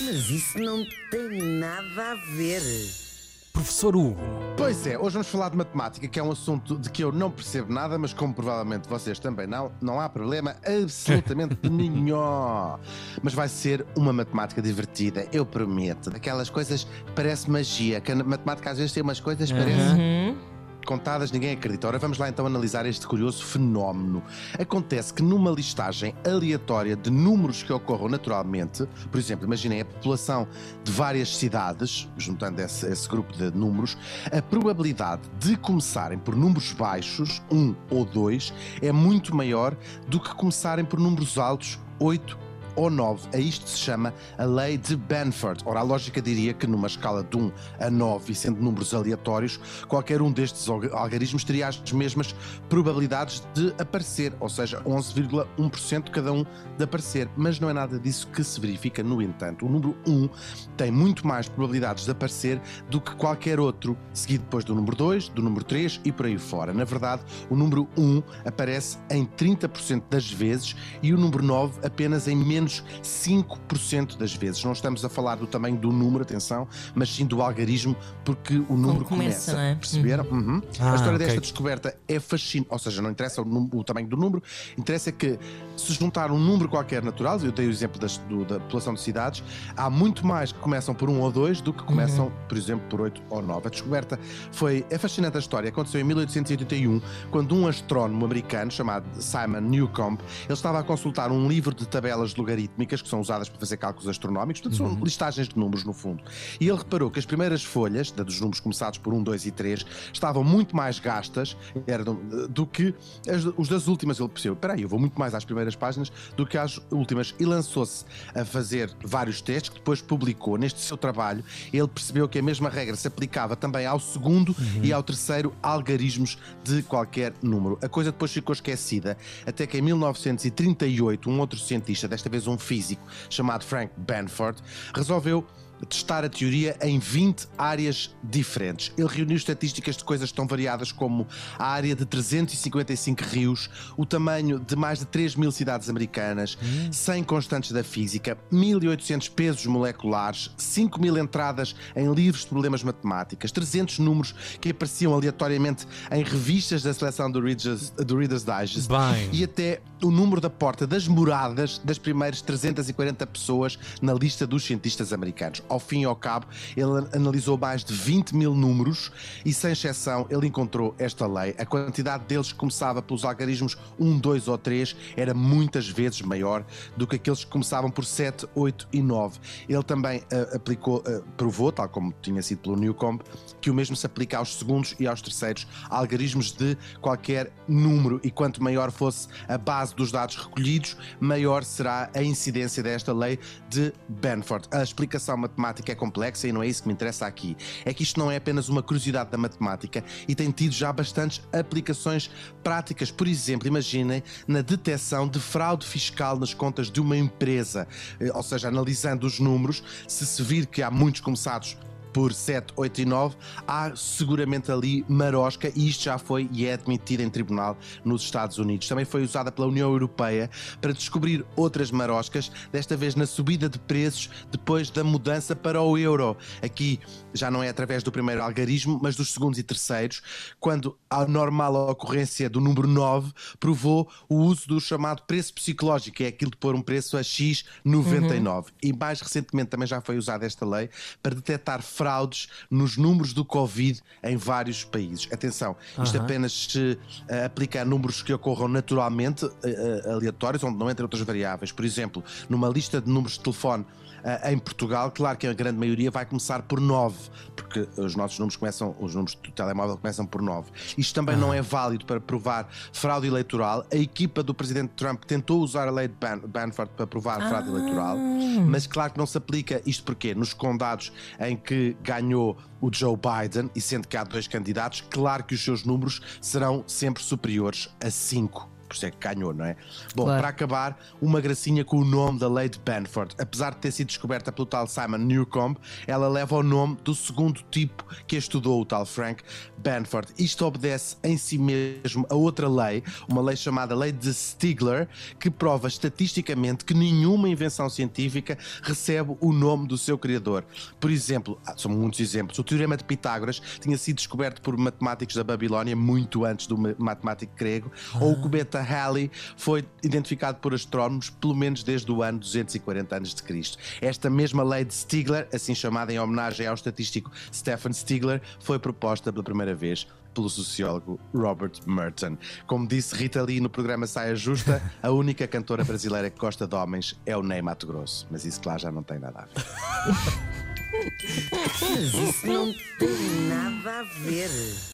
Mas isso não tem nada a ver. Professor Hugo. Pois é, hoje vamos falar de matemática, que é um assunto de que eu não percebo nada, mas como provavelmente vocês também não, não há problema absolutamente nenhum. Mas vai ser uma matemática divertida, eu prometo. Daquelas coisas que parece magia, que a matemática às vezes tem umas coisas que parece contadas, ninguém acredita. Ora, vamos lá então analisar este curioso fenómeno. Acontece que numa listagem aleatória de números que ocorram naturalmente, por exemplo, imaginem a população de várias cidades, juntando esse, esse grupo de números, a probabilidade de começarem por números baixos, 1 ou 2, é muito maior do que começarem por números altos, 8 ou 9. A isto se chama a lei de Benford. Ora, a lógica diria que numa escala de 1 a 9, e sendo números aleatórios, qualquer um destes algarismos teria as mesmas probabilidades de aparecer, ou seja, 11,1% cada um de aparecer. Mas não é nada disso que se verifica, no entanto. O número 1 tem muito mais probabilidades de aparecer do que qualquer outro, seguido depois do número 2, do número 3 e por aí fora. Na verdade, o número 1 aparece em 30% das vezes e o número 9 apenas em menos menos 5% das vezes. Não estamos a falar do tamanho do número, atenção, mas sim do algarismo, porque o número Como começa. começa. É? Perceberam? Uhum. Uhum. Ah, a história okay. desta descoberta é fascinante, ou seja, não interessa o, o, tamanho do número, interessa que se juntar um número qualquer natural, eu dei o exemplo das, do, da população de cidades, há muito mais que começam por um ou dois do que começam, uhum. por exemplo, por oito ou nove. A descoberta foi. É fascinante a história. Aconteceu em 1881, quando um astrónomo americano chamado Simon Newcomb ele estava a consultar um livro de tabelas de lugar logarítmicas que são usadas para fazer cálculos astronómicos, portanto são uhum. listagens de números no fundo. E ele reparou que as primeiras folhas, dos números começados por 1, 2 e 3, estavam muito mais gastas eram, do que as, os das últimas. Ele percebeu, espera aí, eu vou muito mais às primeiras páginas do que às últimas. E lançou-se a fazer vários testes que depois publicou. Neste seu trabalho, ele percebeu que a mesma regra se aplicava também ao segundo uhum. e ao terceiro algarismos de qualquer número. A coisa depois ficou esquecida, até que em 1938, um outro cientista, desta vez um físico chamado Frank Benford, resolveu testar a teoria em 20 áreas diferentes. Ele reuniu estatísticas de coisas tão variadas como a área de 355 rios, o tamanho de mais de 3 mil cidades americanas, hum. 100 constantes da física, 1800 pesos moleculares, 5 mil entradas em livros de problemas matemáticas, 300 números que apareciam aleatoriamente em revistas da seleção do Reader's, do Reader's Digest Bem. e até o número da porta das moradas das primeiras 340 pessoas na lista dos cientistas americanos ao fim e ao cabo, ele analisou mais de 20 mil números e, sem exceção, ele encontrou esta lei. A quantidade deles que começava pelos algarismos 1, 2 ou 3 era muitas vezes maior do que aqueles que começavam por 7, 8 e 9. Ele também uh, aplicou, uh, provou, tal como tinha sido pelo Newcomb, que o mesmo se aplica aos segundos e aos terceiros algarismos de qualquer número e quanto maior fosse a base dos dados recolhidos, maior será a incidência desta lei de Benford. A explicação matemática é complexa e não é isso que me interessa aqui. É que isto não é apenas uma curiosidade da matemática e tem tido já bastantes aplicações práticas. Por exemplo, imaginem na detecção de fraude fiscal nas contas de uma empresa, eh, ou seja, analisando os números, se se vir que há muitos começados por 7, 8 e 9, há seguramente ali marosca e isto já foi e é admitido em tribunal nos Estados Unidos. Também foi usada pela União Europeia para descobrir outras maroscas, desta vez na subida de preços depois da mudança para o euro. Aqui já não é através do primeiro algarismo, mas dos segundos e terceiros, quando a normal ocorrência do número 9 provou o uso do chamado preço psicológico, que é aquilo de pôr um preço a X99. Uhum. E mais recentemente também já foi usada esta lei para detectar fraudes nos números do Covid em vários países. Atenção, isto uhum. apenas se uh, aplica a números que ocorram naturalmente, uh, uh, aleatórios, onde não entram outras variáveis. Por exemplo, numa lista de números de telefone em Portugal, claro que a grande maioria vai começar por 9, porque os nossos números começam, os números do telemóvel começam por 9. Isto também não é válido para provar fraude eleitoral. A equipa do presidente Trump tentou usar a lei de Ban Banford para provar ah. fraude eleitoral, mas claro que não se aplica isto porque nos condados em que ganhou o Joe Biden, e sendo que há dois candidatos, claro que os seus números serão sempre superiores a 5. Por isso é que ganhou, não é? Bom, Claro. para acabar, uma gracinha com o nome da Lady Banford. Apesar de ter sido descoberta pelo tal Simon Newcomb, ela leva o nome do segundo tipo que estudou, o tal Frank Banford. Isto obedece em si mesmo a outra lei, uma lei chamada Lei de Stigler, que prova estatisticamente que nenhuma invenção científica recebe o nome do seu criador. Por exemplo, ah, são muitos exemplos, o Teorema de Pitágoras tinha sido descoberto por matemáticos da Babilónia muito antes do ma- matemático grego, ou o cometa Halley foi identificado por astrónomos pelo menos desde o ano 240 a.C. Esta mesma lei de Stigler, assim chamada em homenagem ao estatístico Stephen Stigler, foi proposta pela primeira vez pelo sociólogo Robert Merton. Como disse Rita Lee no programa Saia Justa, a única cantora brasileira que gosta de homens é o Ney Mato Grosso. Mas isso, claro, já não tem nada a ver. Mas isso não tem nada a ver.